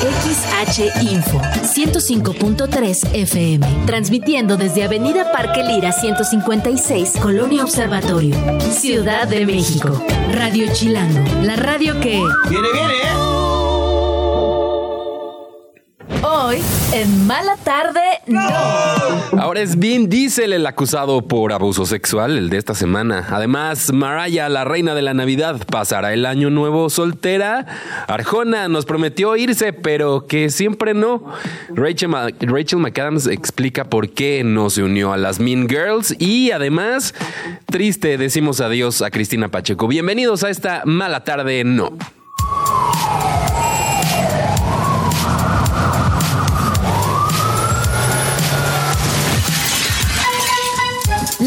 XH Info 105.3 FM, transmitiendo desde Avenida Parque Lira 156, Colonia Observatorio, Ciudad de México. Radio Chilango, la radio que... ¡Viene, viene! Hoy, en Mala Tarde, no. Ahora es Vin Diesel el acusado por abuso sexual, el de esta semana. Además, Mariah, la reina de la Navidad, pasará el año nuevo soltera. Arjona nos prometió irse, pero que siempre no. Rachel, Rachel McAdams explica por qué no se unió a las Mean Girls. Y además, triste, decimos adiós a Cristina Pacheco. Bienvenidos a esta Mala Tarde No.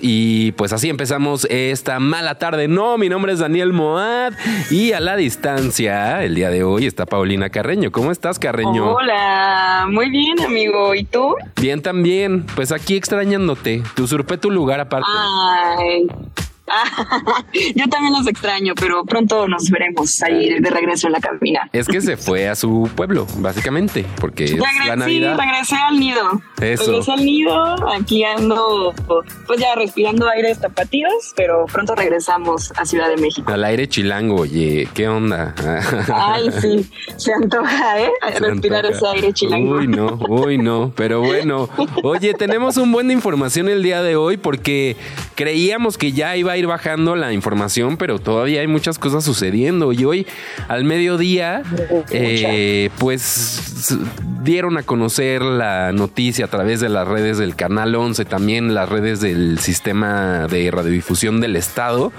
Y pues así empezamos esta mala tarde. No, mi nombre es Daniel Moad y a la distancia, el día de hoy está Paulina Carreño. ¿Cómo estás, Carreño? Hola, muy bien, amigo. ¿Y tú? Bien también. Pues aquí extrañándote. Te usurpé tu lugar aparte. Ay. Yo también los extraño, pero pronto nos veremos ahí de regreso en la cabina. Es que se fue a su pueblo, básicamente, porque es la sí, Navidad. regresé al nido. Eso. Regresé al nido. Aquí ando, pues ya respirando aires tapatíos, pero pronto regresamos a Ciudad de México. Al aire chilango, oye, ¿qué onda? Ay, sí, se antoja, ¿eh? Se Respirar antoja. ese aire chilango. Uy, no, uy, no. Pero bueno, oye, tenemos un buen de información el día de hoy porque creíamos que ya iba a ir bajando la información, pero todavía hay muchas cosas sucediendo. Y hoy, al mediodía, eh, pues dieron a conocer la noticia a través de las redes del Canal 11, también las redes del sistema de radiodifusión del Estado.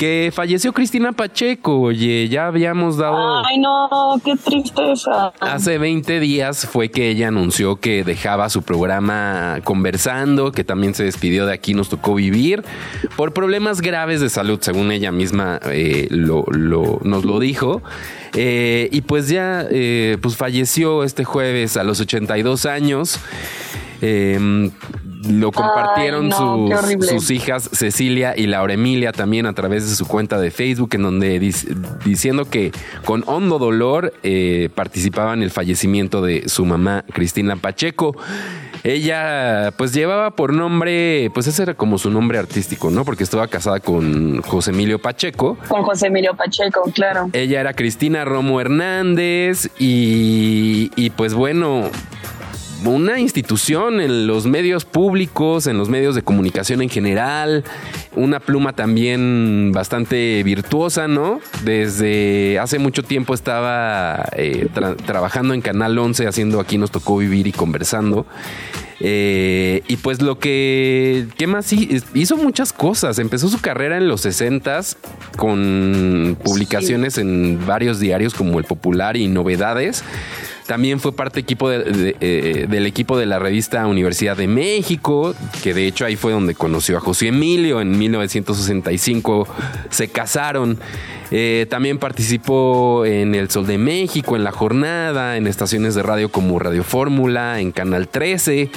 Que falleció Cristina Pacheco, oye, ya habíamos dado... Ay, no, qué tristeza. Hace 20 días fue que ella anunció que dejaba su programa conversando, que también se despidió de aquí, nos tocó vivir, por problemas graves de salud, según ella misma eh, lo, lo- nos lo dijo. Eh, y pues ya eh, pues falleció este jueves a los 82 años. Eh, lo compartieron Ay, no, qué sus, hijas Cecilia y Laura Emilia también a través de su cuenta de Facebook, en donde dic- diciendo que con hondo dolor eh, participaban en el fallecimiento de su mamá Cristina Pacheco. Ella pues llevaba por nombre, pues ese era como su nombre artístico, ¿no? Porque estaba casada con José Emilio Pacheco. Con José Emilio Pacheco, claro. Ella era Cristina Romo Hernández y, y pues bueno, una institución en los medios públicos, en los medios de comunicación en general, una pluma también bastante virtuosa, ¿no? Desde hace mucho tiempo estaba eh, tra- trabajando en Canal 11, haciendo Aquí nos tocó vivir y conversando. Eh, y pues lo que, ¿qué más? hi- Hizo muchas cosas. Empezó su carrera en los 60s con publicaciones en varios diarios como El Popular y Novedades. También fue parte equipo de- eh, del equipo de la revista Universidad de México, que de hecho ahí fue donde conoció a José Emilio. En 1965 se casaron. Eh, también participó en El Sol de México, en La Jornada, en estaciones de radio como Radio Fórmula, en Canal 13.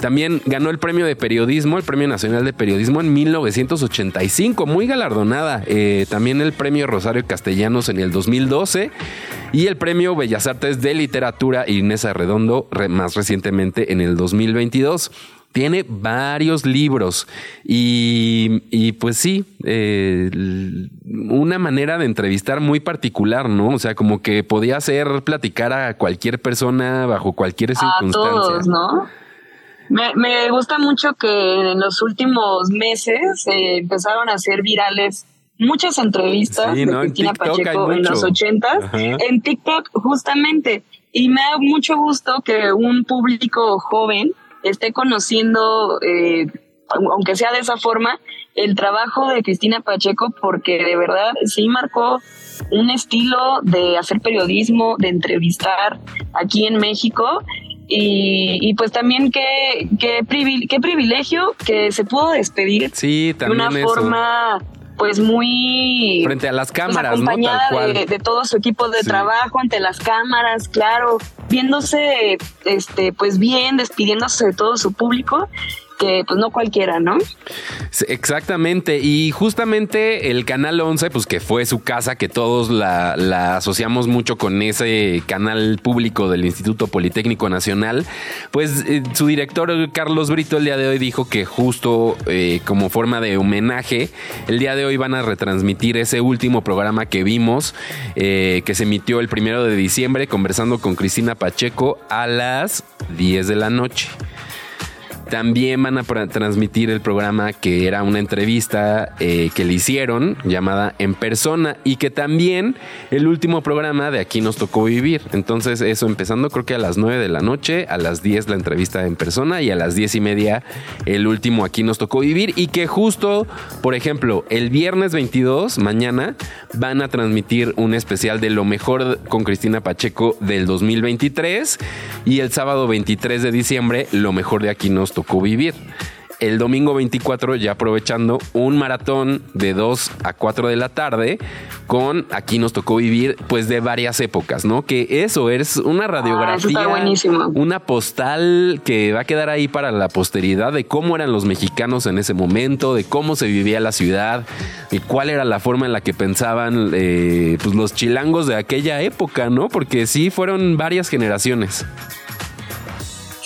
También ganó el premio de periodismo, el Premio Nacional de Periodismo en 1985, muy galardonada. Eh, también el premio Rosario Castellanos en el 2012 y el premio Bellas Artes de Literatura Inés Arredondo re- más recientemente en el 2022. Tiene varios libros y, y pues sí, eh, una manera de entrevistar muy particular, ¿no? O sea, como que podía hacer platicar a cualquier persona bajo cualquier A circunstancia. todos, ¿no? Me, me gusta mucho que en los últimos meses eh, empezaron a ser virales muchas entrevistas Sí, de Cristina Pacheco en los ochentas, en TikTok justamente. Y me da mucho gusto que un público joven esté conociendo, eh, aunque sea de esa forma, el trabajo de Cristina Pacheco, porque de verdad sí marcó un estilo de hacer periodismo, de entrevistar aquí en México. Y, y pues también qué, qué, privil- qué privilegio que se pudo despedir Sí, de una también eso. forma pues muy frente a las pues, cámaras, ¿no? acompañada Tal cual. de, de todo su equipo de Sí. trabajo ante las cámaras, claro, viéndose este pues bien, despidiéndose de todo su público, que pues no cualquiera, ¿no? Exactamente, y justamente el Canal 11, pues que fue su casa, que todos la, la asociamos mucho con ese canal público del Instituto Politécnico Nacional, pues eh, su director Carlos Brito el día de hoy dijo que justo eh, como forma de homenaje, el día de hoy van a retransmitir ese último programa que vimos, eh, que se emitió el primero de diciembre, conversando con Cristina Pacheco a las 10 de la noche. También van a transmitir el programa que era una entrevista eh, que le hicieron llamada En Persona y que también el último programa de Aquí nos tocó vivir. Entonces eso empezando creo que a las 9 de la noche, a las 10 la entrevista en persona y a las 10 y media el último Aquí nos tocó vivir y que justo, por ejemplo, el viernes 22, mañana, van a transmitir un especial de lo mejor con Cristina Pacheco del 2023 y el sábado 23 de diciembre lo mejor de aquí nos tocó vivir. El domingo 24 ya aprovechando un maratón de 2 a 4 de la tarde con aquí nos tocó vivir pues de varias épocas, ¿no? Que eso es una Ah, radiografía, una postal que va a quedar ahí para la posteridad de cómo eran los mexicanos en ese momento, de cómo se vivía la ciudad, y cuál era la forma en la que pensaban eh, pues los chilangos de aquella época, ¿no? Porque sí fueron varias generaciones.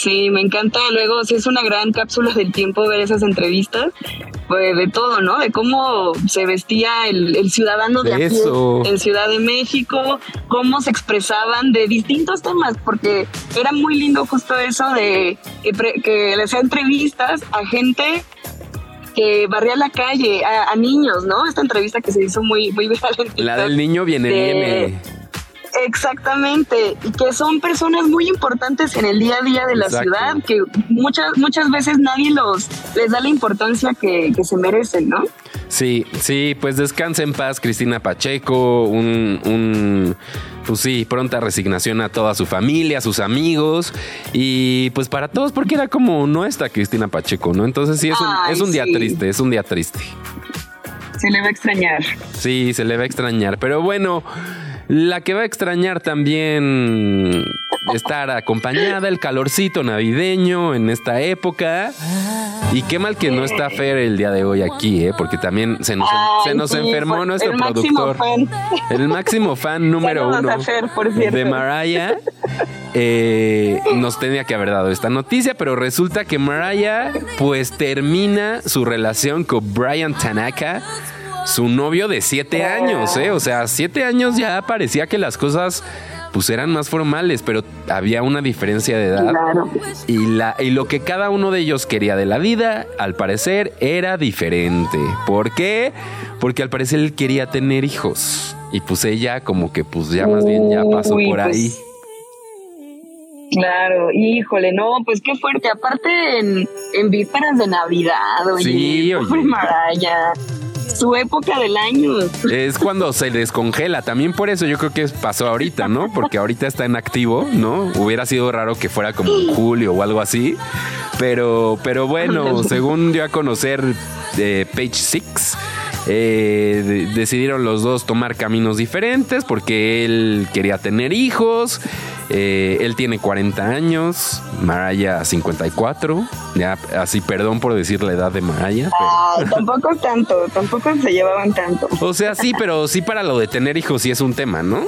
Sí, me encanta. Luego, sí, es una gran cápsula del tiempo ver esas entrevistas, pues, de todo, ¿no? De cómo se vestía el, el ciudadano de, De a pie eso. en Ciudad de México, cómo se expresaban de distintos temas, porque era muy lindo justo eso de que, pre- que les hacía entrevistas a gente que barría la calle, a, a niños, ¿no? Esta entrevista que se hizo muy, muy viral La del niño viene, de- viene. Exactamente, y que son personas muy importantes en el día a día de la Exacto. ciudad, que muchas muchas veces nadie los les da la importancia que, que se merecen, ¿no? Sí, sí, pues descansa en paz Cristina Pacheco, un, un, pues sí, pronta resignación a toda su familia, a sus amigos y pues para todos porque era como no está Cristina Pacheco, ¿no? Entonces sí es un, Ay, es un día sí. triste, es un día triste. Se le va a extrañar. Sí, se le va a extrañar, pero bueno, la que va a extrañar también estar acompañada, el calorcito navideño en esta época. Y qué mal que no está Fer el día de hoy aquí, ¿eh? porque también se nos, Ay, se nos sí, enfermó nuestro el máximo productor. fan. El máximo fan número uno Fer, por de Mariah. eh, nos tenía que haber dado esta noticia, pero resulta que Mariah pues termina su relación con Brian Tanaka, su novio de siete años, ¿eh? O sea, siete años ya parecía que las cosas pues eran más formales, pero había una diferencia de edad. Claro. Y, la, y lo que cada uno de ellos quería de la vida, al parecer, era diferente. ¿Por qué? Porque al parecer él quería tener hijos. Y pues ella como que pues ya más bien ya pasó Uy, por pues, ahí. Claro, híjole, no, pues qué fuerte. Aparte en, en vísperas de Navidad, oye, Sí, oye. pobre Maraya, su época del año. Es cuando se descongela. También por eso yo creo que pasó ahorita, ¿no? Porque ahorita está en activo, ¿no? Hubiera sido raro que fuera como en julio o algo así. Pero, pero bueno, según dio a conocer eh, Page Six, eh, de- decidieron los dos tomar caminos diferentes porque él quería tener hijos. eh, él tiene 40 años, Maraya 54. Ya, así, perdón por decir la edad de Maraya. pero- Ay, tampoco tanto, tampoco se llevaban tanto. o sea, sí, pero sí para lo de tener hijos sí es un tema, ¿no?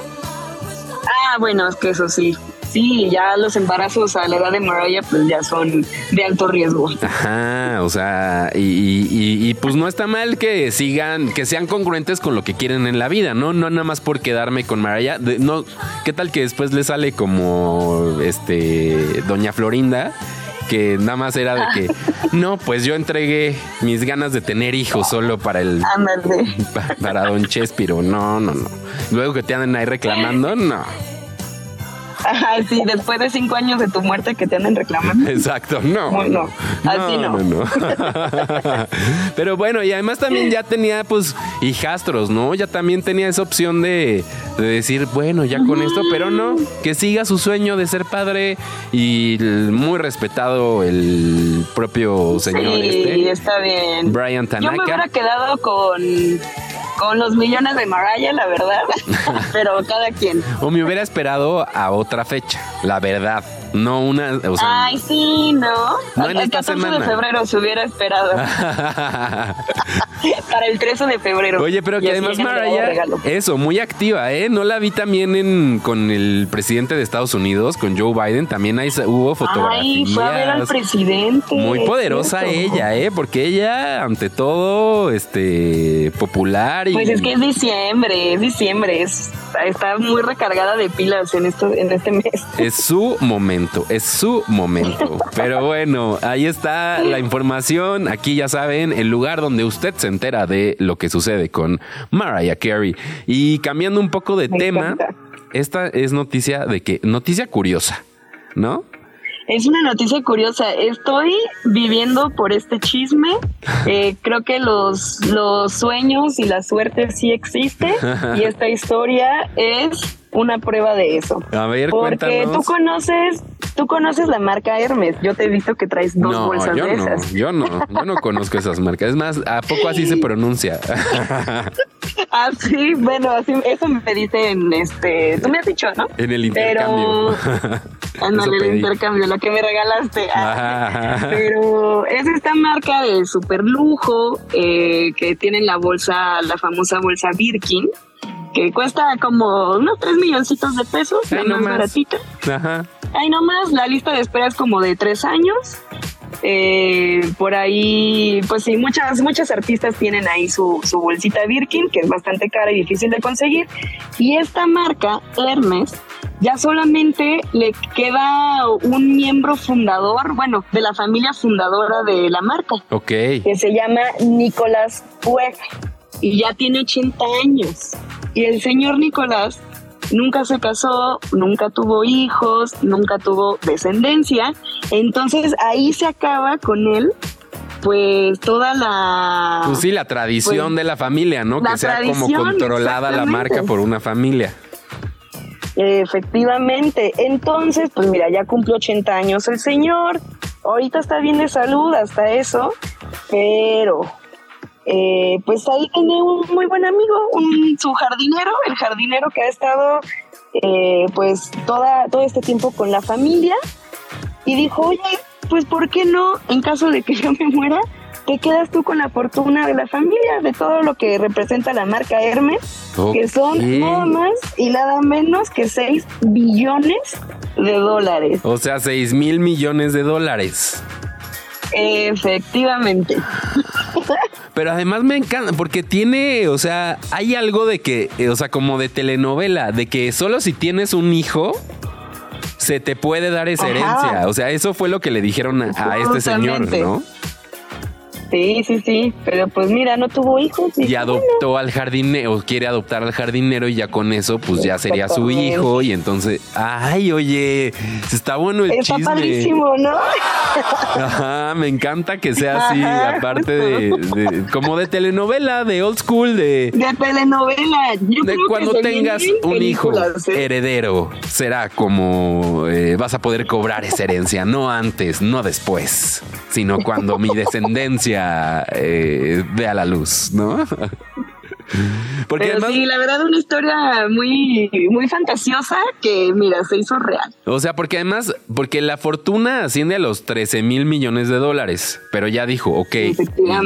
Ah, bueno, es que eso sí. Sí, ya los embarazos a la edad de Mariah pues ya son de alto riesgo. Ajá, o sea, y, y- pues no está mal que sigan, que sean congruentes con lo que quieren en la vida, ¿no? No nada más por quedarme con Mariah. de- no, ¿qué tal que después le sale como este Doña Florinda? Que nada más era de que, no, pues yo entregué mis ganas de tener hijos solo para el Ándale. pa- para Don Chespiro. No, no, no. Luego que te anden ahí reclamando, no. Ajá, sí, después de cinco años de tu muerte que te anden reclamando. Exacto, no. No, no, así no. no. Pero bueno, y además también ya tenía pues hijastros, ¿no? Ya también tenía esa opción de, de decir, bueno, ya con esto, pero no, que siga su sueño de ser padre y muy respetado el propio señor Sí, este. está bien. Brian Yo me Tanaka. hubiera quedado con, con los millones de Mariah, la verdad. Pero cada quien. O me hubiera esperado a otra fecha, la verdad. No una, o sea, Ay, sí, ¿no? No en el esta 14 semana. de febrero se hubiera esperado. Para el 13 de febrero. Oye, pero que además Mariah, eso, muy activa, ¿eh? No la vi también en, con el presidente de Estados Unidos, con Joe Biden, también ahí hubo fotografías. Ay, fue a ver al presidente. Muy poderosa ella, ¿eh? Porque ella, ante todo, este, popular y... Pues es que es diciembre, es diciembre, es- está muy recargada de pilas en esto, en este mes. Es su momento, es su momento. Pero bueno, ahí está la información. Aquí ya saben, el lugar donde usted se entera de lo que sucede con Mariah Carey. Y cambiando un poco de Me tema, encanta. esta es noticia de que, noticia curiosa, ¿no? Es una noticia curiosa. Estoy viviendo por este chisme. Eh, creo que los, los sueños y la suerte sí existe. y esta historia es una prueba de eso. A ver, Porque cuéntanos. tú conoces, tú conoces la marca Hermes. Yo te he visto que traes dos no, bolsas yo de no, esas. yo no, yo no conozco esas marcas. Es más, ¿a poco así se pronuncia? Ah, sí, bueno, así, eso me dicen, este, tú me has dicho, ¿no? en el Pero, intercambio. ándale, Eso el intercambio, lo que me regalaste. Ah, Ajá. Pero es esta marca de super lujo eh, que tiene la bolsa, la famosa bolsa Birkin, que cuesta como unos 3 milloncitos de pesos, la Ay, más baratita. Ajá. Ahí nomás, la lista de espera es como de tres años. Eh, por ahí, pues sí, muchas, muchas artistas tienen ahí su, su bolsita Birkin, que es bastante cara y difícil de conseguir. Y esta marca, Hermes, ya solamente le queda un miembro fundador, bueno, de la familia fundadora de la marca, Ok. que se llama Nicolás Pueg, y ya tiene 80 años. Y el señor Nicolás nunca se casó, nunca tuvo hijos, nunca tuvo descendencia. Entonces ahí se acaba con él, pues toda la... Pues sí, la tradición Pues, de la familia, ¿no? la Que sea como controlada la marca por una familia. Efectivamente. Entonces, pues mira, ya cumplió 80 años el señor. Ahorita está bien de salud, hasta eso. Pero, eh, pues ahí tiene un muy buen amigo, un, su jardinero, el jardinero que ha estado, eh, pues, toda, todo este tiempo con la familia. Y dijo, oye, pues, ¿por qué no, en caso de que yo me muera, te quedas tú con la fortuna de la familia, de todo lo que representa la marca Hermes? que son nada más y nada menos que 6 billones de dólares. O sea, 6 mil millones de dólares. Efectivamente. Pero además me encanta porque tiene, o sea, hay algo de que, eh, o sea, como de telenovela, de que solo si tienes un hijo se te puede dar esa Ajá. herencia. O sea, eso fue lo que le dijeron a, a este señor. ¿no? Sí, sí, sí. Pero pues mira, no tuvo hijos. Y adoptó al jardinero, quiere adoptar al jardinero y ya con eso, pues ya sería su hijo. Y entonces, ay, oye, está bueno el "Bueno, Está chisme. padrísimo, ¿no? Ajá, me encanta que sea así, Ajá, aparte de, de- como de telenovela, de old school, de, De telenovela. Yo de creo cuando tengas un hijo ¿eh? heredero, será como eh, vas a poder cobrar esa herencia, no antes, no después, sino cuando mi descendencia eh, vea la luz, ¿no? Porque Pero además, sí, la verdad, una historia muy, muy fantasiosa que, mira, se hizo real. o sea, porque además, porque la fortuna asciende a los 13 mil millones de dólares, pero ya dijo, ok,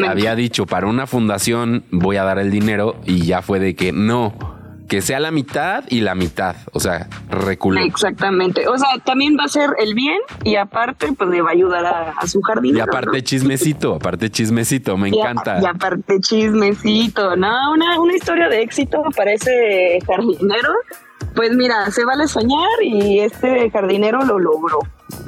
había dicho, para una fundación voy a dar el dinero y ya fue de que no, que sea la mitad y la mitad, o sea, reculó. Exactamente. O sea, también va a ser el bien y aparte, pues le va a ayudar a, a su jardín. Y aparte chismecito, aparte chismecito, me encanta. Y, aparte chismecito, ¿no? Una, una historia de éxito para ese jardinero. Pues mira, se vale soñar y este jardinero lo logró.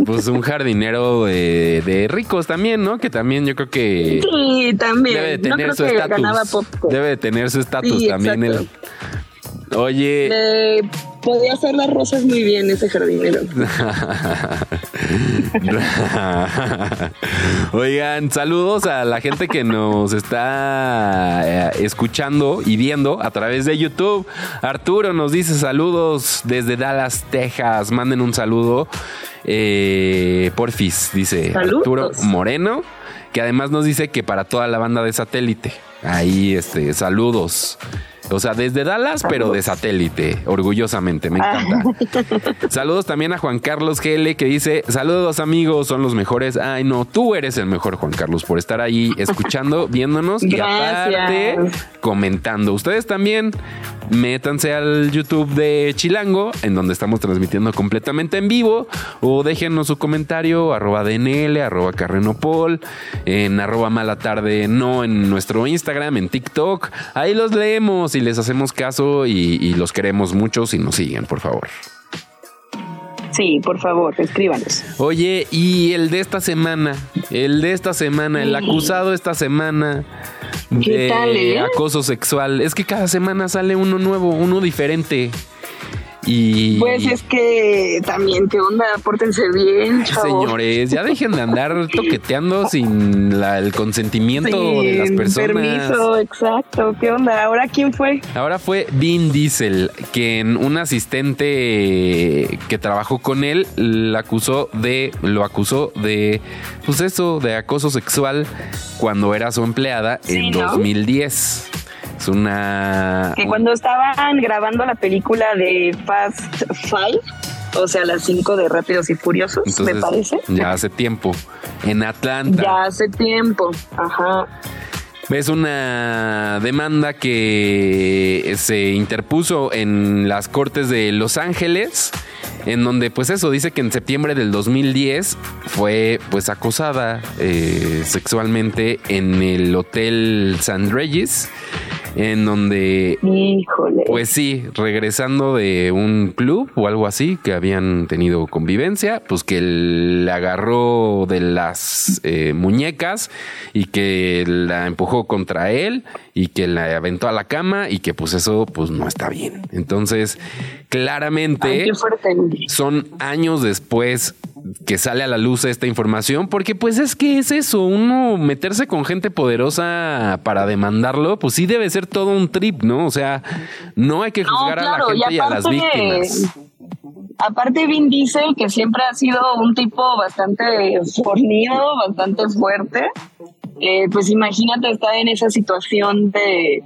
Pues un jardinero de, de ricos también, ¿no? Que también yo creo que Sí, también. debe de no tener creo su estatus. Debe de tener su estatus Sí, también. exacto. el- Oye. Podía hacer las rosas muy bien ese jardinero. Oigan, saludos a la gente que nos está eh, escuchando y viendo a través de YouTube. Arturo nos dice saludos desde Dallas, Texas. Manden un saludo. Eh, porfis, dice Arturo Moreno, que además nos dice que para toda la banda de satélite. Ahí, este, saludos. O sea, desde Dallas, pero de satélite, orgullosamente, me encanta. Saludos también a Juan Carlos GL que dice, saludos amigos, son los mejores. Ay, no, tú eres el mejor, Juan Carlos, por estar ahí escuchando, viéndonos y aparte comentando. Ustedes también métanse al YouTube de Chilango, en donde estamos transmitiendo completamente en vivo, o déjenos su comentario, arroba DNL, arroba Carrenopol, en arroba mala tarde, no en nuestro Instagram, en TikTok. Ahí los leemos y les hacemos caso y, los queremos mucho si nos siguen, por favor. Sí, por favor, escríbanos. Oye, y el de esta semana, el de esta semana, el acusado esta semana de eh? acoso sexual. Es que cada semana sale uno nuevo, uno diferente. Y pues es que también, ¿qué onda? Pórtense bien, Señores, ya dejen de andar toqueteando sin el consentimiento de las personas. Permiso, exacto. ¿Qué onda? ¿Ahora quién fue? Ahora fue Vin Diesel, quien un asistente que trabajó con él la acusó de, lo acusó de, pues eso, de acoso sexual cuando era su empleada en 2010. Es una. Que cuando estaban grabando la película de Fast Five, o sea, las cinco de Rápidos y Furiosos, me parece. Ya hace tiempo. En Atlanta. Ya hace tiempo. Ajá. Es una demanda que se interpuso en las cortes de Los Ángeles, en donde pues eso dice que en septiembre del 2010 fue pues acosada eh, sexualmente en el Hotel San Regis en donde, Híjole. pues sí, regresando de un club o algo así, que habían tenido convivencia, pues que le agarró de las eh, muñecas y que la empujó contra él y que la aventó a la cama y que pues eso pues no está bien. Entonces, claramente son años después que sale a la luz esta información, porque pues es que es eso, uno meterse con gente poderosa para demandarlo, pues sí debe ser todo un trip, ¿no? O sea, no hay que juzgar a la gente y, a las víctimas. Aparte Vin Diesel, que siempre ha sido un tipo bastante fornido, bastante fuerte, eh, pues imagínate estar en esa situación de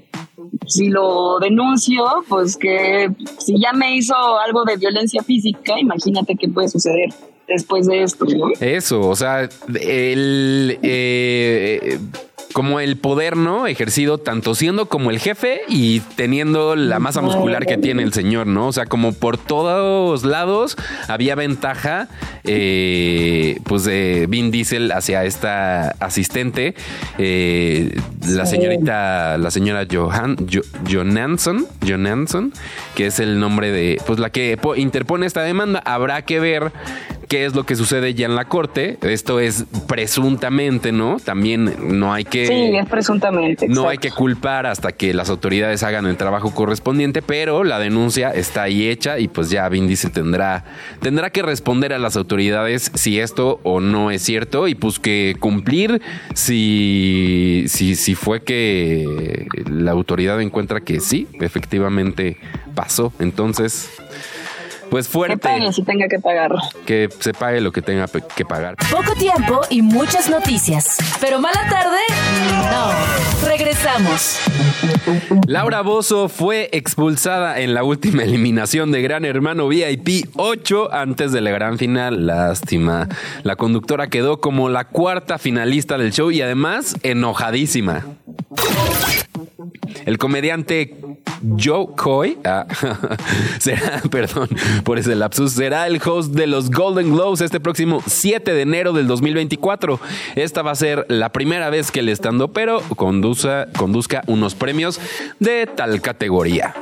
si lo denuncio, pues que si ya me hizo algo de violencia física, imagínate qué puede suceder después de esto. Eso, o sea, el... Eh, como el poder, ¿no? Ejercido tanto siendo como el jefe y teniendo la masa muscular que tiene el señor, ¿no? O sea, como por todos lados había ventaja, eh, pues de Vin Diesel hacia esta asistente, eh, la señorita, la señora Johan, Johansson, Johansson, que es el nombre de, pues la que interpone esta demanda. Habrá que ver qué es lo que sucede ya en la corte. Esto es presuntamente, ¿no? También no hay que. Sí, es presuntamente. No hay que culpar hasta que las autoridades hagan el trabajo correspondiente, pero la denuncia está ahí hecha y pues ya Vin dice tendrá, tendrá que responder a las autoridades si esto o no es cierto y pues que cumplir si, si, si fue que la autoridad encuentra que sí, efectivamente pasó. Entonces, pues fuerte. Que pague si tenga que pagar. Que se pague lo que tenga que pagar. Poco tiempo y muchas noticias. Pero mala tarde, no. Regresamos. Laura Bozo fue expulsada en la última eliminación de Gran Hermano VIP 8 antes de la gran final. Lástima. La conductora quedó como la cuarta finalista del show y además enojadísima. El comediante Joe Coy ah, será, perdón por ese lapsus, será el host de los Golden Globes este próximo 7 de enero del 2024. Esta va a ser la primera vez que el estando pero conduzca unos premios de tal categoría.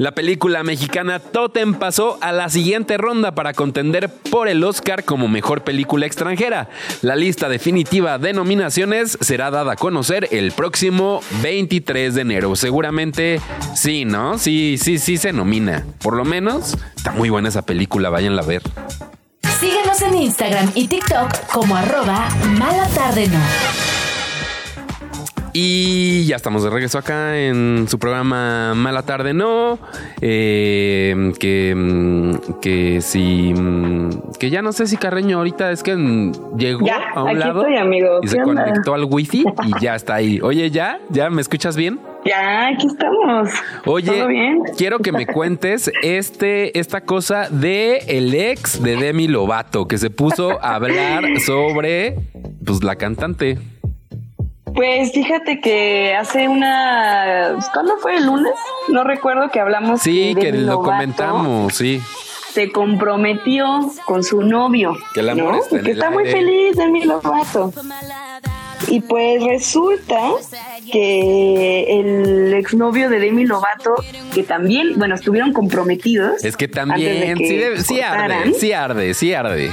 La película mexicana Totem pasó a la siguiente ronda para contender por el Oscar como mejor película extranjera. La lista definitiva de nominaciones será dada a conocer el próximo 23 de enero. Seguramente sí, ¿no? Sí, sí, sí se nomina. Por lo menos está muy buena esa película, váyanla a ver. Síguenos en Instagram y TikTok como arroba mala tarde no. Y ya estamos de regreso acá en su programa Mala Tarde No. Eh, que, mm, que si. mm, Que ya no sé si Carreño ahorita es que mm, llegó Ya, a un aquí lado estoy, amigo. y se conectó al wifi y ya está ahí. Oye, ¿ya? ¿Ya me escuchas bien? Ya, aquí estamos. Oye, ¿Todo bien? quiero que me cuentes este, esta cosa de el ex de Demi Lovato que se puso a hablar sobre pues la cantante. Pues fíjate que hace una... ¿Cuándo fue? ¿El lunes? No recuerdo que hablamos. Sí, que lo comentamos, sí. Se comprometió con su novio. Que el amor ¿no? está en Y que el está muy feliz Demi Lovato. Y pues resulta que el exnovio de Demi Lovato, que también, bueno, estuvieron comprometidos. Es que también, que sí, arde, sí arde, sí arde.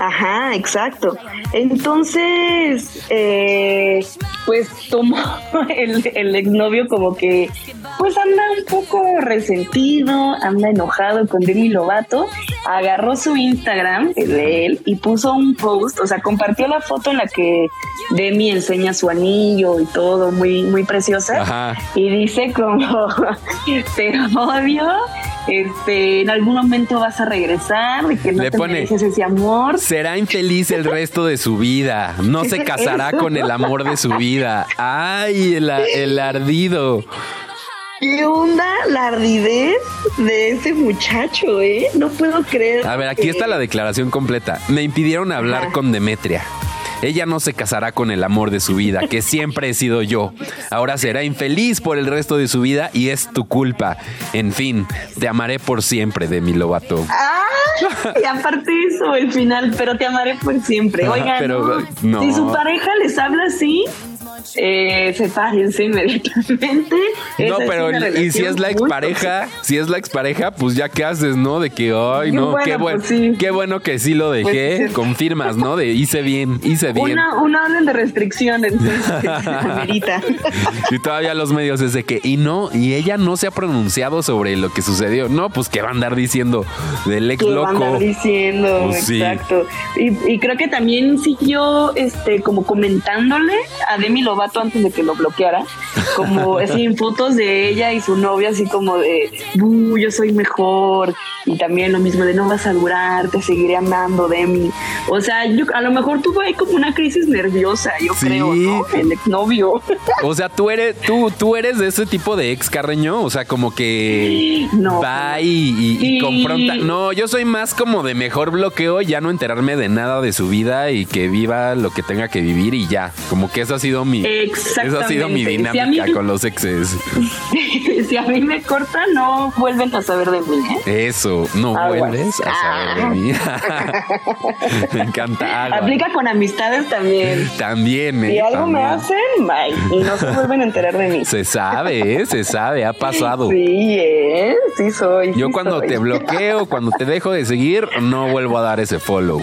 Ajá, exacto. Entonces, eh, pues tomó el, el exnovio como que, pues anda un poco resentido, anda enojado con Demi Lovato, agarró su Instagram, el de él, y puso un post, o sea, compartió la foto en la que Demi enseña su anillo y todo, muy, muy preciosa, Ajá. y dice como, te odio, este, en algún momento vas a regresar, de que no Le te pone- mereces ese amor. Será infeliz el resto de su vida. No se casará con el amor de su vida. Ay, el, el ardido. ¿Qué onda la ardidez de ese muchacho, eh? No puedo creer. A ver, aquí que- está la declaración completa. Me impidieron hablar Ajá. con Demetria. Ella no se casará con el amor de su vida, que siempre he sido yo. Ahora será infeliz por el resto de su vida y es tu culpa. En fin, te amaré por siempre, Demi Lovato. ¡Ah! Y aparte eso, el final, pero te amaré por siempre. Ajá, Oigan, pero, no. no. si su pareja les habla así, eh, sepárense inmediatamente. No, Esa pero y si es la muy expareja, si es la expareja, pues ya qué haces, ¿no? De que, ay, no, Bueno, qué bueno, pues sí. qué bueno que sí lo dejé. Pues. Confirmas, ¿no? De hice bien, hice bien. Una, una orden de restricción, entonces, amerita. Y todavía los medios es de que, y no, y ella no se ha pronunciado sobre lo que sucedió. No, pues que va a andar diciendo del ex que va a loco. andar diciendo, Pues sí. exacto. Y, y creo que también siguió este como comentándole a Demi Lovato antes de que lo bloqueara, como así fotos de ella y su novia, así como de, "Uh, yo soy mejor, y también lo mismo de no vas a durar, te seguiré amando, Demi. O sea, yo, a lo mejor tuvo ahí como una crisis nerviosa, yo Sí. creo, ¿no? El exnovio. O sea, tú eres, tú, tú eres de ese tipo de ex carreño, o sea, como que No. va y, y- y confronta. No, yo soy más como de mejor bloqueo, ya no enterarme de nada de su vida y que viva lo que tenga que vivir y ya. Como que esa ha sido mi, esa ha sido mi. Si dinámica mí- con los exes. si a mí me corta, no vuelven a saber de mí, ¿eh? Eso, no Aguas. vuelves a saber de mí. me encanta. Aplica con amistades también. También, Si ¿eh? algo me hacen, bye. Y no se vuelven a enterar de mí. Se sabe, ¿eh? Se sabe, ha pasado. Sí, ¿eh? Sí soy. Yo sí cuando soy. te bloqueo, cuando te dejo de seguir, no vuelvo a dar ese follow.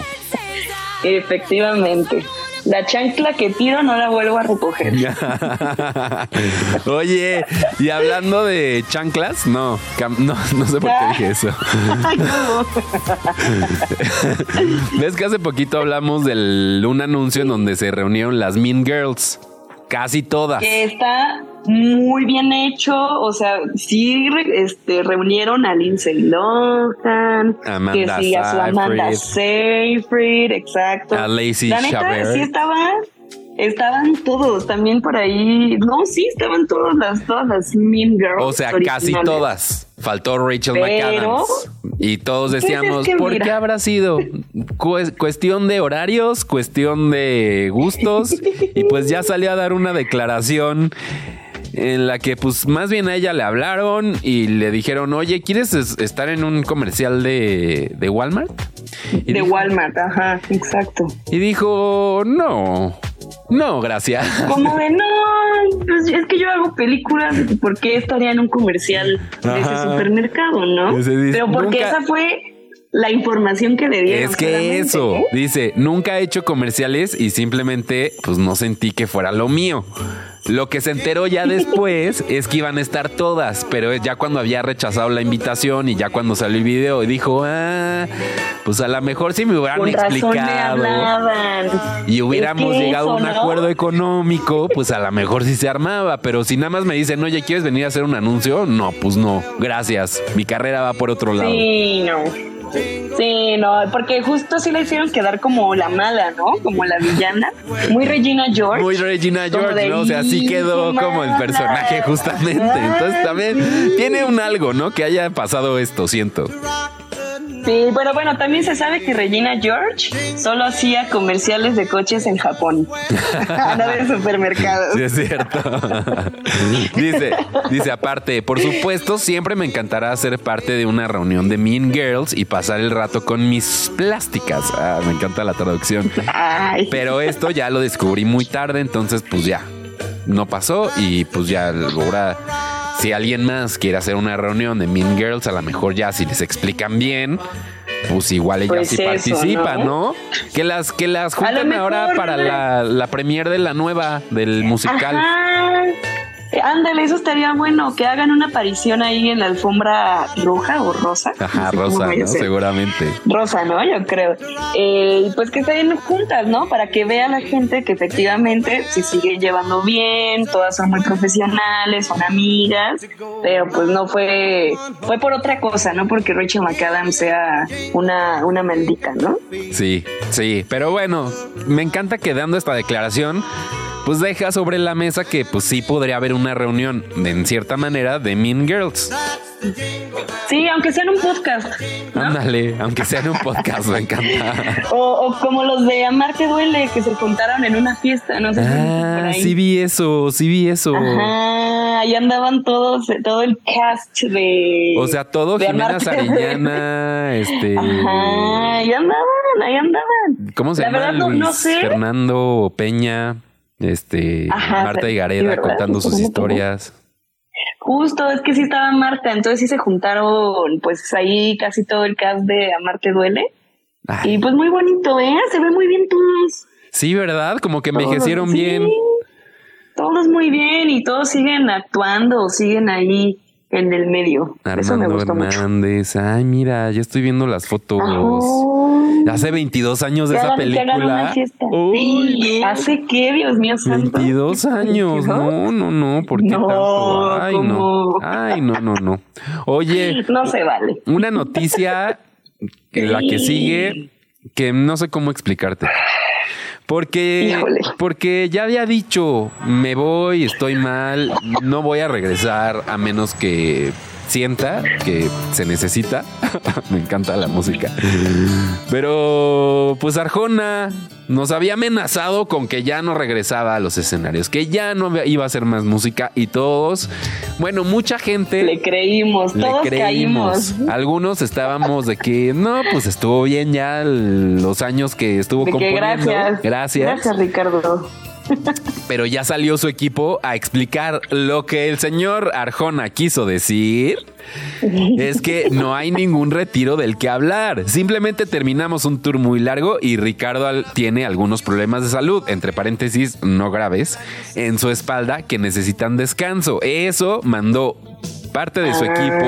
Efectivamente. La chancla que tiro no la vuelvo a recoger. Oye, y hablando de chanclas, no, no, no sé por qué dije eso. ¿Ves que hace poquito hablamos de un anuncio en donde se reunieron las Mean Girls? Casi todas. que está muy bien hecho, o sea, sí este, reunieron a Lindsay Lohan, Amanda que sí, a su Amanda Seyfried. Exacto. A Lacey La neta, sí estaban, estaban todos también por ahí, no, sí, estaban todas las, todas las Mean Girls. O sea, casi todas. Faltó Rachel Pero- McAdams. Y todos Pues es decíamos, que ¿por qué habrá sido? Cues- cuestión de horarios, cuestión de gustos. y pues ya salió a dar una declaración en la que pues más bien a ella le hablaron y le dijeron, oye, ¿quieres es- estar en un comercial de, de Walmart? Y de dijo- Walmart, ajá, exacto. Y dijo, no, no, gracias. Como de, no, pues es que yo hago películas, ¿por qué estaría en un comercial de Ajá. ese supermercado, no? Pero porque nunca- esa fue la información que le dieron. Es que solamente, eso, ¿eh? dice, nunca he hecho comerciales y simplemente pues no sentí que fuera lo mío. Lo que se enteró ya después es que iban a estar todas, pero ya cuando había rechazado la invitación y ya cuando salió el video dijo, ah, pues a lo mejor si me hubieran Con explicado y hubiéramos Es que llegado a un acuerdo económico, pues a lo mejor sí se armaba, pero si nada más me dicen, oye, ¿quieres venir a hacer un anuncio? No, pues no, gracias, mi carrera va por otro lado. Sí, no. Sí, no, porque justo sí la hicieron quedar como la mala, ¿no? Como la villana. Muy Regina George. Muy Regina George, ¿no? O sea, sí quedó "Híjole, como el personaje justamente. Entonces también tiene un algo, ¿no? Que haya pasado esto, siento. Sí, bueno, bueno, también se sabe que Regina George solo hacía comerciales de coches en Japón, no de supermercados. Sí, es cierto. dice, dice aparte, por supuesto, siempre me encantará ser parte de una reunión de Mean Girls y pasar el rato con mis plásticas. Ah, me encanta la traducción. Ay, Pero esto ya lo descubrí muy tarde, entonces pues ya no pasó y pues ya ahora si alguien más quiere hacer una reunión de Mean Girls, a lo mejor ya si les explican bien, pues igual ellas Pues sí eso, participan, ¿no? ¿no? Que las que las junten ahora para la, la premier de la nueva del musical. Ajá. Eh, Ándale, eso estaría bueno, que hagan una aparición ahí en la alfombra roja o rosa. Ajá, No sé cómo Rosa, ¿no? Seguramente. Rosa, ¿no? Yo creo. Eh, y pues que estén juntas, ¿no? Para que vea la gente que efectivamente se sigue llevando bien, todas son muy profesionales, son amigas, pero pues no fue, fue por otra cosa, ¿no? Porque Rachel McAdams sea una, una maldita, ¿no? Sí, sí, pero bueno, me encanta que dando esta declaración, pues deja sobre la mesa que pues sí podría haber una reunión, de, en cierta manera, de Mean Girls. Sí, aunque sea en un podcast. ¿no? Ándale, aunque sea en un podcast, me encanta. O, o como los de Amarte Duele, que se juntaron en una fiesta, no sé Ah, sí vi eso, sí vi eso. Ajá, ahí andaban todos, todo el cast de. O sea, todo Jimena Sariñana, este... Ajá, ahí andaban, ahí andaban. ¿Cómo se La llama? verdad no- Luis no sé. Fernando Peña, este, Ajá, Marta Higareda ¿verdad? contando sus historias. Justo, es que sí estaba Marta, entonces sí se juntaron, pues ahí casi todo el cast de Amarte Duele. Ay, Y pues muy bonito, ¿eh? Se ve muy bien todos. sí, ¿verdad? Como que Todos, envejecieron sí. bien. Todos muy bien y todos siguen actuando, siguen ahí en el medio. Eso me Armando mucho. Hernández. Ay, mira, ya estoy viendo las fotos. Ajá. Hace 22 años de esa película. una fiesta. Uy, Sí, no. ¿Hace qué, Dios mío santo? 22 años. No, no, no. ¿Por qué No, tanto? Ay, no. Ay, no, no, no. Oye, No se vale. una noticia, que la que sigue, que no sé cómo explicarte. Porque, Híjole. porque ya había dicho, me voy, estoy mal, no voy a regresar a menos que sienta que se necesita. me encanta la música. Pero pues Arjona nos había amenazado con que ya no regresaba a los escenarios, que ya no iba a hacer más música y todos, bueno, mucha gente Le creímos, le todos creímos. caímos. Algunos estábamos de que no, pues estuvo bien ya los años que estuvo De que gracias. Gracias. Gracias, Ricardo. Pero ya salió su equipo a explicar lo que el señor Arjona quiso decir. Es que no hay ningún retiro del que hablar. Simplemente terminamos un tour muy largo y Ricardo tiene algunos problemas de salud, entre paréntesis, no graves, en su espalda que necesitan descanso. Eso mandó parte de su equipo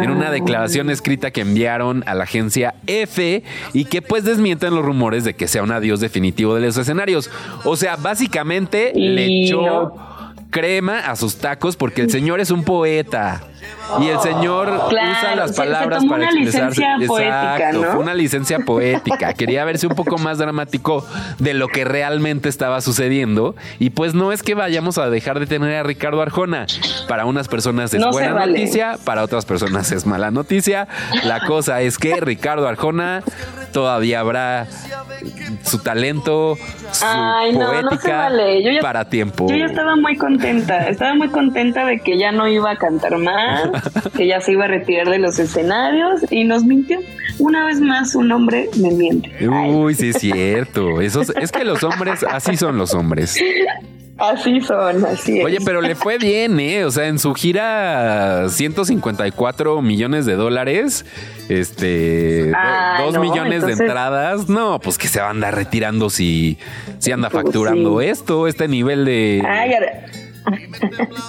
en una declaración escrita que enviaron a la agencia F y que pues desmienten los rumores de que sea un adiós definitivo de los escenarios. O sea, básicamente le echó no. crema a sus tacos porque el señor es un poeta. Y el señor Claro, usa las se- se palabras tomó para una expresarse. licencia poética, Exacto, ¿no? fue una licencia poética. Quería verse un poco más dramático de lo que realmente estaba sucediendo. Y pues no es que vayamos a dejar de tener a Ricardo Arjona. Para unas personas es No se buena vale. noticia, para otras personas es mala noticia. La cosa es que Ricardo Arjona todavía habrá su talento, su poética para tiempo. Yo ya estaba muy contenta, estaba muy contenta de que ya no iba a cantar más, que ya se iba a retirar de los escenarios y nos mintió. Una vez más, un hombre me miente. Uy, sí es cierto. Esos, es que los hombres, así son los hombres. Así son, así es. Oye, pero le fue bien, ¿eh? O sea, en su gira 154 millones de dólares, este, Ah, dos no, millones de entradas. No, pues que se va a andar retirando si, si anda Pues facturando sí. esto, este nivel de, Ay,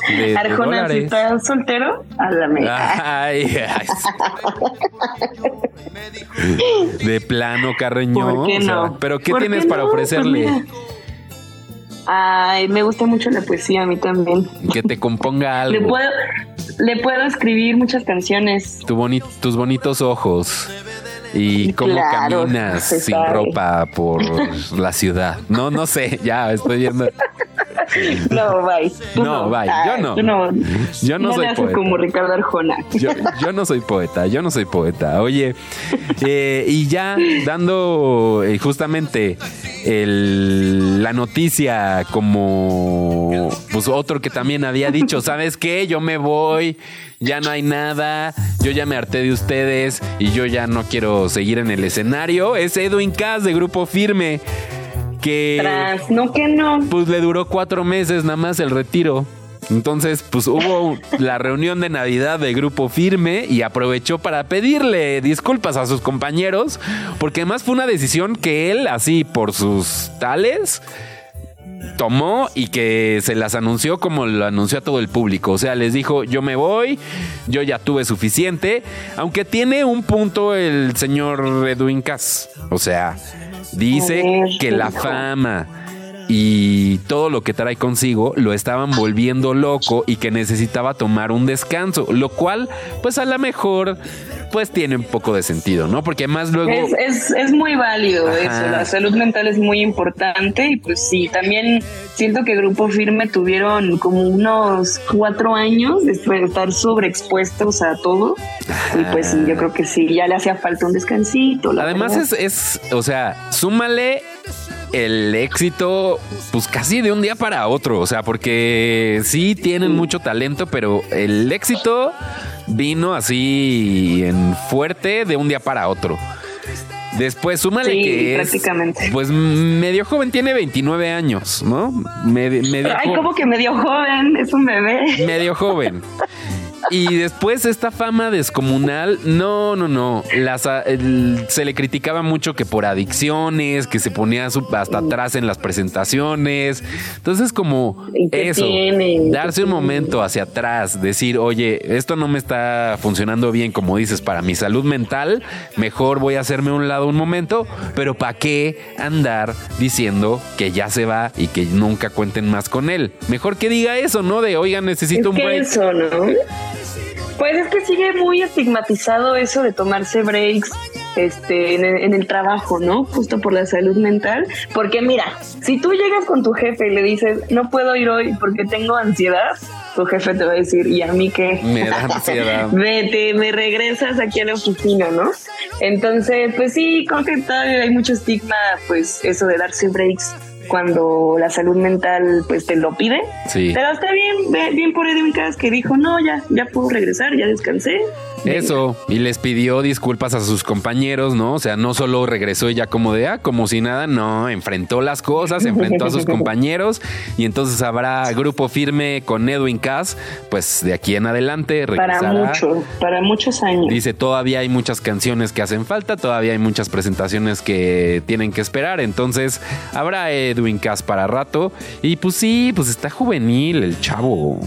de- Arjona, si estás soltero, háblame. Ay, ay. De plano, Carreño. ¿Por qué o sea, no? pero ¿qué ¿Por tienes qué para no? Pues ofrecerle? Ay, me gusta mucho la poesía a mí también. que te componga Le algo. puedo, le puedo escribir muchas canciones. Tu boni- tus bonitos ojos. Y cómo Claro, caminas sin ropa por la ciudad. No, no sé, ya estoy viendo. No, bye. Tú No, bye. Yo no. tú no. Yo no soy poeta. como Ricardo Arjona. Yo, yo no soy poeta, yo no soy poeta. Oye, eh, y ya dando eh, justamente el- la noticia como pues otro que también había dicho, ¿sabes qué? Yo me voy, ya no hay nada, yo ya me harté de ustedes y yo ya no quiero seguir en el escenario. Es Edwin Cass de Grupo Firme que no que no. pues le duró cuatro meses nada más el retiro. Entonces, pues hubo la reunión de Navidad de Grupo Firme y aprovechó para pedirle disculpas a sus compañeros, porque además fue una decisión que él, así por sus tales, tomó y que se las anunció como lo anunció a todo el público. O sea, les dijo, yo me voy, yo ya tuve suficiente, aunque tiene un punto el señor Edwin Cass. O sea, dice que ¿qué la fama y todo lo que trae consigo lo estaban volviendo loco y que necesitaba tomar un descanso, lo cual pues a lo mejor pues tiene un poco de sentido, ¿no? Porque más luego... Es, es, es muy válido Ajá. eso, la salud mental es muy importante y pues sí, también siento que Grupo Firme tuvieron como unos cuatro años de estar sobreexpuestos a todo y pues sí, yo creo que sí, ya le hacía falta un descansito. la Además es, es, o sea, súmale el éxito, pues casi de un día para otro. O sea, porque sí tienen mucho talento, pero el éxito vino así en fuerte de un día para otro. Después, súmale Sí, que es. prácticamente. Pues medio joven, tiene 29 años, ¿no? Medio, Ay, como que medio joven, es un bebé. medio joven. Y después esta fama descomunal, no, no, no. Las, a- el- se le criticaba mucho que por adicciones, que se ponía su- hasta atrás en las presentaciones. Entonces, como ¿Y qué eso, tiene? darse un ¿Qué momento hacia atrás, decir, oye, esto no me está funcionando bien, como dices, para mi salud mental, mejor voy a hacerme a un lado un momento, pero ¿para qué andar diciendo que ya se va y que nunca cuenten más con él? Mejor que diga eso, ¿no? De, oigan, necesito Es un break. eso, ¿no? Pues es que sigue muy estigmatizado eso de tomarse breaks este, en, el, en el trabajo, ¿no? Justo por la salud mental. Porque mira, si tú llegas con tu jefe y le dices, no puedo ir hoy porque tengo ansiedad, tu jefe te va a decir, ¿y a mí qué? Me da ansiedad. Vete, me regresas aquí a la oficina, ¿no? Entonces, pues sí, creo que todavía hay mucho estigma, pues eso de darse breaks cuando la salud mental pues te lo pide. Sí. Pero está bien, bien por Edwin Cass que dijo, no, ya, ya puedo regresar, ya descansé. Eso, y les pidió disculpas a sus compañeros, ¿no? O sea, no solo regresó ya como de, ah, como si nada, no, enfrentó las cosas, enfrentó a sus compañeros, y entonces habrá grupo firme con Edwin Cass, pues de aquí en adelante Para mucho, para muchos años. Dice, todavía hay muchas canciones que hacen falta, todavía hay muchas presentaciones que tienen que esperar, entonces habrá Edwin Cass para rato, y pues sí, pues está juvenil el chavo.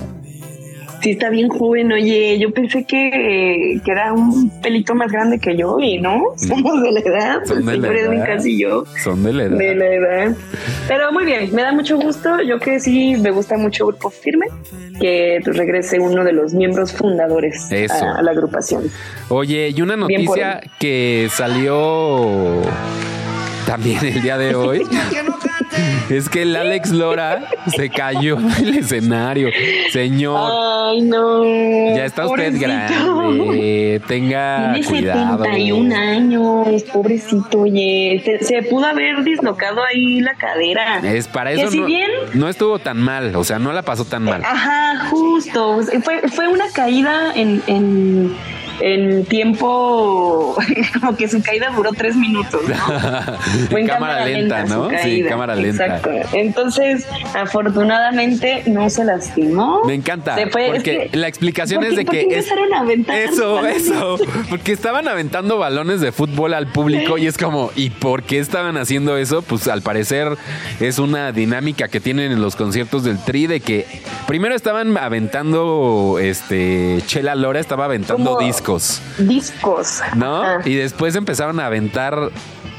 Sí, está bien joven, oye, yo pensé que, que era un pelito más grande que yo y no, somos de la edad, Son de la edad. Cass y yo. Son de la edad. De la edad. Pero muy bien, me da mucho gusto. Yo que sí me gusta mucho Grupo Firme, que pues, regrese uno de los miembros fundadores Eso. A, a la agrupación. Oye, y una noticia que salió también el día de hoy. es que el Alex Lora se cayó del escenario. Señor. Ay, no. Ya está usted Pobrecito. grande. Tenga Tiene cuidado. 71 años, pobrecito, oye. Se, se pudo haber dislocado ahí la cadera. Es para Que eso si no, bien- no estuvo tan mal, o sea, no la pasó tan mal. Ajá, justo. Fue, fue una caída en, en, en tiempo, como que su caída duró tres minutos, ¿no? Fue en cámara lenta, ¿no? Sí, caída. cámara lenta. Exacto. Entonces, afortunadamente no se lastimó. Me encanta, fue- es porque que- la explicación ¿por es de por que qué es empezaron a aventar eso, balones? eso, porque estaban aventando balones de fútbol al público y es como, ¿y por qué estaban haciendo eso? Pues al parecer es una dinámica que tienen en los conciertos del Tri de que primero estaban aventando, este, Chela Lora estaba aventando Como- discos, Discos. ¿no? Ajá. Y después empezaron a aventar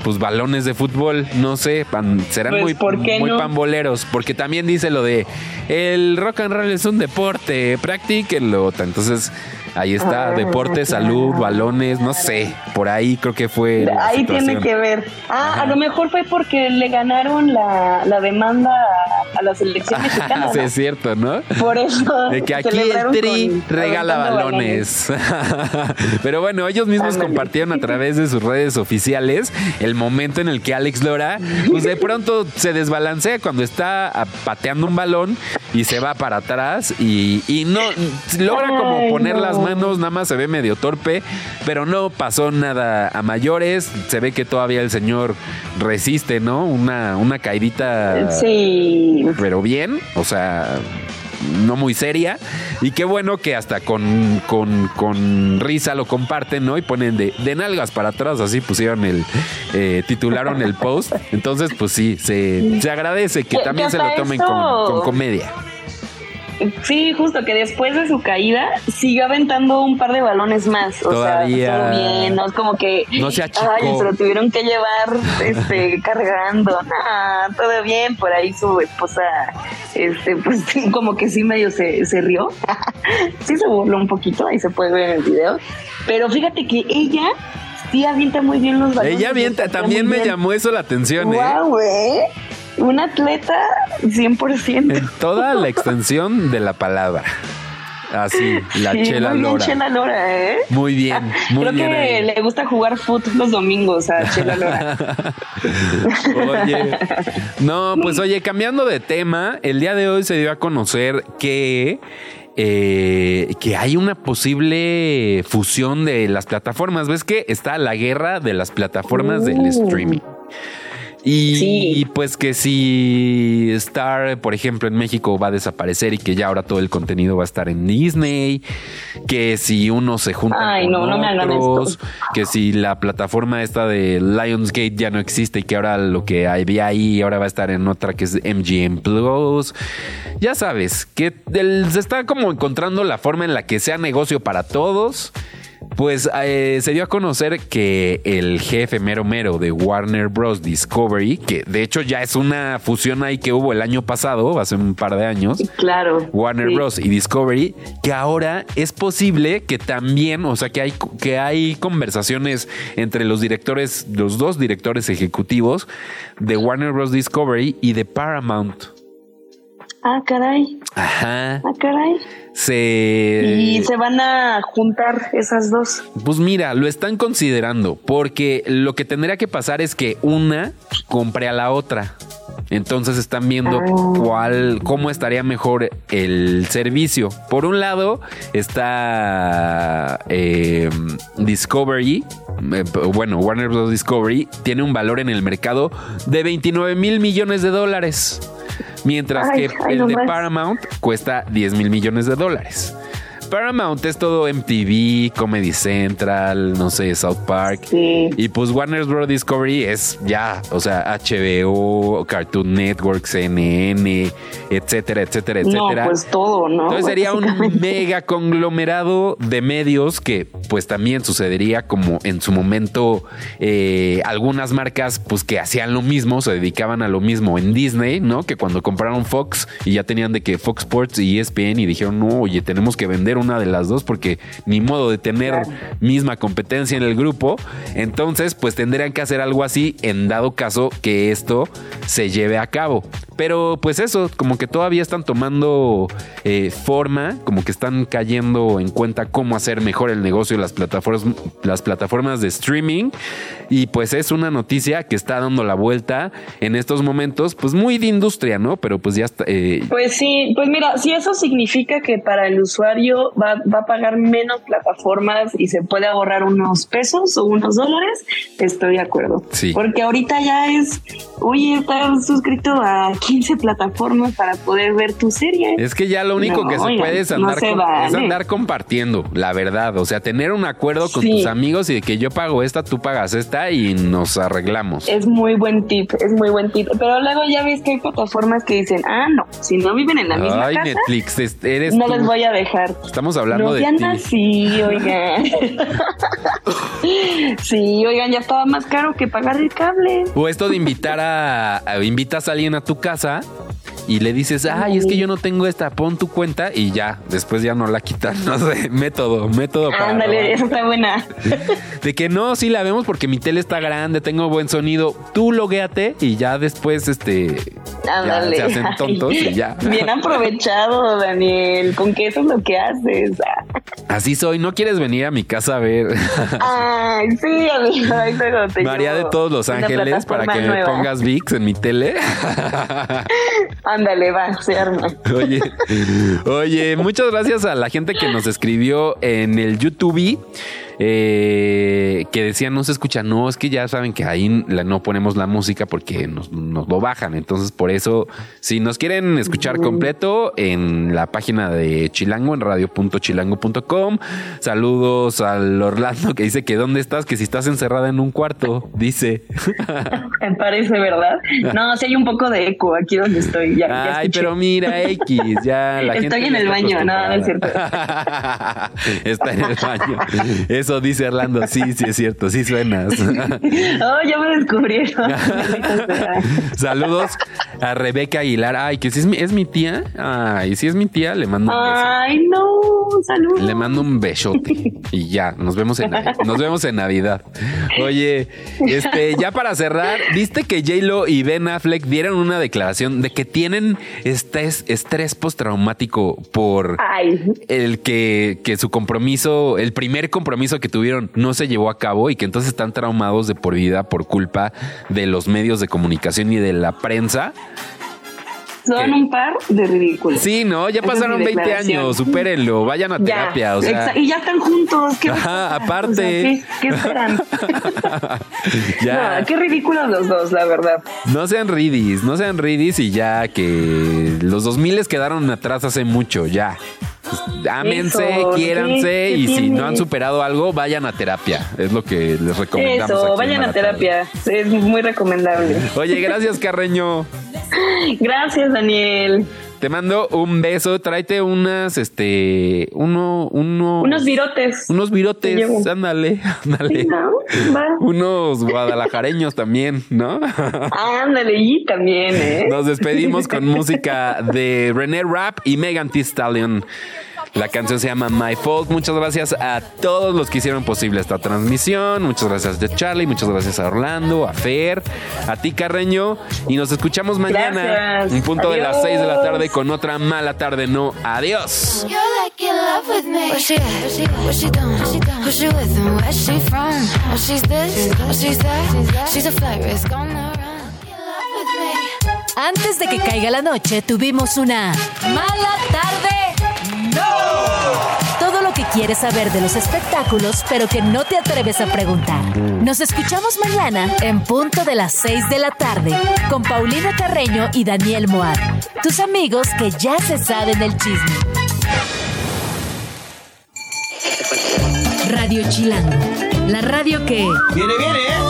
pues balones de fútbol, no sé, pan- serán Pues, muy, ¿por qué muy no? pamboleros, porque también dice lo de el rock and roll es un deporte, practíquenlo. Entonces, ahí está, Ah, deporte, salud, balones, no sé, por ahí creo que fue. Ahí tiene que ver. Ah, Ajá. a lo mejor fue porque le ganaron la, la demanda a, a la selección mexicana. sí, ¿no? es cierto, ¿no? Por eso. De que aquí el Tri regala balones. Pero bueno, ellos mismos Ándale. compartieron a través de sus redes oficiales el momento en el que Alex Lora, pues de pronto se desbalancea cuando está pateando un balón y se va para atrás y, y no logra como poner no. las manos, nada más se ve medio torpe, pero no pasó nada a mayores. Se ve que todavía el señor resiste, ¿no? Una, una caidita Sí. pero bien, o sea, no muy seria. Y qué bueno que hasta con, con, con risa lo comparten, ¿no? Y ponen de, de nalgas para atrás, así pusieron el, eh, titularon el post. Entonces, pues sí, se, se agradece que también se lo tomen con comedia. Sí, justo que después de su caída siguió aventando un par de balones más. O Todavía. sea, todo bien, no como que No se achicó. ay, se lo tuvieron que llevar este cargando. Ah, todo bien, por ahí su esposa este pues como que sí medio se, se rió. sí se burló un poquito, ahí se puede ver en el video. Pero fíjate que ella sí avienta muy bien los balones. Ella avienta, también me llamó eso la atención, ¿eh? Wow, güey. Un atleta 100%. En toda la extensión de la palabra. Así, la Sí, chela muy bien, lora. Chela Lora, ¿eh? Muy bien, muy Creo bien. que ahí. le gusta jugar foot los domingos a Chela Lora. Oye, no, pues oye, cambiando de tema, el día de hoy se dio a conocer que eh, que hay una posible fusión de las plataformas. ¿Ves que está la guerra de las plataformas del Uh. streaming? Y, Sí. y pues que si Star, por ejemplo, en México va a desaparecer y que ya ahora todo el contenido va a estar en Disney, que si uno se junta Ay, con no, no me hagan otros, que si la plataforma esta de Lionsgate ya no existe y que ahora lo que había ahí ahora va a estar en otra que es MGM Plus. Ya sabes, que el- se está como encontrando la forma en la que sea negocio para todos. Pues eh, se dio a conocer que el jefe mero mero de Warner Bros. Discovery, que de hecho ya es una fusión ahí que hubo el año pasado, hace un par de años, Claro. Warner sí. Bros. y Discovery, que ahora es posible que también, o sea, que hay, que hay conversaciones entre los directores, los dos directores ejecutivos de Warner Bros. Discovery y de Paramount. Ah, caray. Ajá. Ah, caray. Se. Y se van a juntar esas dos. Pues mira, lo están considerando porque lo que tendría que pasar es que una compre a la otra. Entonces están viendo cuál, cómo estaría mejor el servicio. Por un lado está eh, Discovery, eh, bueno, Warner Bros. Discovery tiene un valor en el mercado de 29 mil millones de dólares. Mientras Ay, que ay, el no de. Paramount cuesta 10 mil millones de dólares. Paramount es todo MTV, Comedy Central, no sé, South Park. Sí. Y pues Warner Bros. Discovery es ya, o sea, HBO, Cartoon Network, CNN, etcétera, etcétera, etcétera. No, pues todo, ¿no? Entonces sería un mega conglomerado de medios que pues también sucedería como en su momento eh, algunas marcas pues que hacían lo mismo, se dedicaban a lo mismo en Disney, ¿no? Que cuando compraron Fox y ya tenían de que Fox Sports y ESPN y dijeron, no, oye, tenemos que vender una de las dos porque ni modo de tener misma competencia en el grupo. Entonces, pues tendrían que hacer algo así en dado caso que esto se lleve a cabo. Pero pues eso, como que todavía están tomando eh, forma, como que están cayendo en cuenta cómo hacer mejor el negocio de las plataformas, las plataformas de streaming. Y pues es una noticia que está dando la vuelta en estos momentos, pues muy de industria, ¿no? Pero pues ya está. Eh, pues sí, pues mira, si eso significa que para el usuario va, va a pagar menos plataformas y se puede ahorrar unos pesos o unos dólares, estoy de acuerdo. Sí. Porque ahorita ya es, oye, estás suscrito a 15 plataformas para poder ver tu serie. Es que ya lo único No, que se oigan, puede es no andar, se con- vale. es andar compartiendo, la verdad. O sea, tener un acuerdo con Sí. tus amigos y de que yo pago esta, tú pagas esta y nos arreglamos. Es muy buen tip, es muy buen tip. Pero luego ya ves que hay plataformas que dicen, ah, no, si no viven en la misma Ay, casa, Netflix, es- eres no tú. les voy a dejar. Estamos hablando no de ti. así, oigan. sí, oigan, ya estaba más caro que pagar el cable. O esto de invitar a, a- invitas a alguien a tu casa y le dices, ay, es que yo no tengo esta, pon tu cuenta y ya, después ya no la quitan. No sé, método, método para. Ándale, esa está buena. De que no, sí la vemos porque mi tele está grande, tengo buen sonido. Tú loguéate y ya después, este. Ya Ándale. se hacen tontos y ya. Bien aprovechado, Daniel. Con que eso es lo que haces. Así soy, no quieres venir a mi casa a ver. Ay, sí, amigo. ahí te María de todos los ángeles para que me nueva. pongas VIX en mi tele. Ándale, va, se arma. Oye, oye, muchas gracias a la gente que nos escribió en el YouTube. Eh, que decían no se escucha, no, es que ya saben que ahí la- no ponemos la música porque nos, nos lo bajan. Entonces, por eso, si nos quieren escuchar completo en la página de Chilango, en radio.chilango.com. Saludos al Orlando que dice que dónde estás, que si estás encerrada en un cuarto, dice. Me parece, ¿verdad? No, sí hay un poco de eco aquí donde estoy. Ya, ya Ay, escuché. pero mira, X, ya la Estoy gente en el baño, no, no es cierto. está en el baño. Eso dice Orlando, sí, sí es cierto, sí suenas. Oh, ya me descubrieron. Saludos a Rebeca Aguilar. Ay, que si es mi, es mi tía. Ay, si es mi tía, le mando un beso. Ay, no, salud. Le mando un besote y ya, nos vemos en nos vemos en Navidad. Oye, este, ya para cerrar, ¿viste que J-Lo y Ben Affleck dieron una declaración de que tienen estrés, estrés postraumático por Ay, el que, que su compromiso, el primer compromiso que tuvieron no se llevó a cabo y que entonces están traumados de por vida por culpa de los medios de comunicación y de la prensa? son ¿Qué? un par de ridículos. Sí, no, ya Esa pasaron mi 20 declaración. años, supérenlo, vayan a Ya, terapia, o sea. y ya están juntos. ¿qué Ajá, aparte. O sea, ¿qué, qué esperan? ya. No, qué ridículos los dos, la verdad. No sean ridis, no sean ridis y ya que los 2000 quedaron atrás hace mucho, ya. Pues, Ámense, quiéranse ¿qué- qué y si no han superado algo, vayan a terapia. Es lo que les recomendamos. Eso, vayan a Tarde. terapia. Es muy recomendable. Oye, gracias, Carreño. Gracias, Daniel. Te mando un beso. Tráete unas, este, uno, uno. Unos virotes. Unos Te virotes. Ándale, ándale. Sí, ¿no? Va. Unos guadalajareños también, ¿no? Ándale, y también, ¿eh? Nos despedimos con música de René Rap y Megan Thee Stallion. La canción se llama My Fault. Muchas gracias a todos los que hicieron posible esta transmisión. Muchas gracias de Charlie, muchas gracias a Orlando, a Fer, a ti Carreño. Y nos escuchamos mañana, Gracias. un punto de las 6 de la tarde con otra mala tarde. No, adiós. You're like in love with me. Where she at? What she doing? Who she with and where she from? Oh, she's this, oh, she's that. She's a flight risk on the run. In love with me. Antes de que caiga la noche, tuvimos una mala tarde. Quieres saber de los espectáculos, pero que no te atreves a preguntar. Nos escuchamos mañana en punto de las 6 de la tarde con Paulina Carreño y Daniel Moab, tus amigos que ya se saben el chisme. Radio Chilango, la radio que... Viene, viene, ¿eh?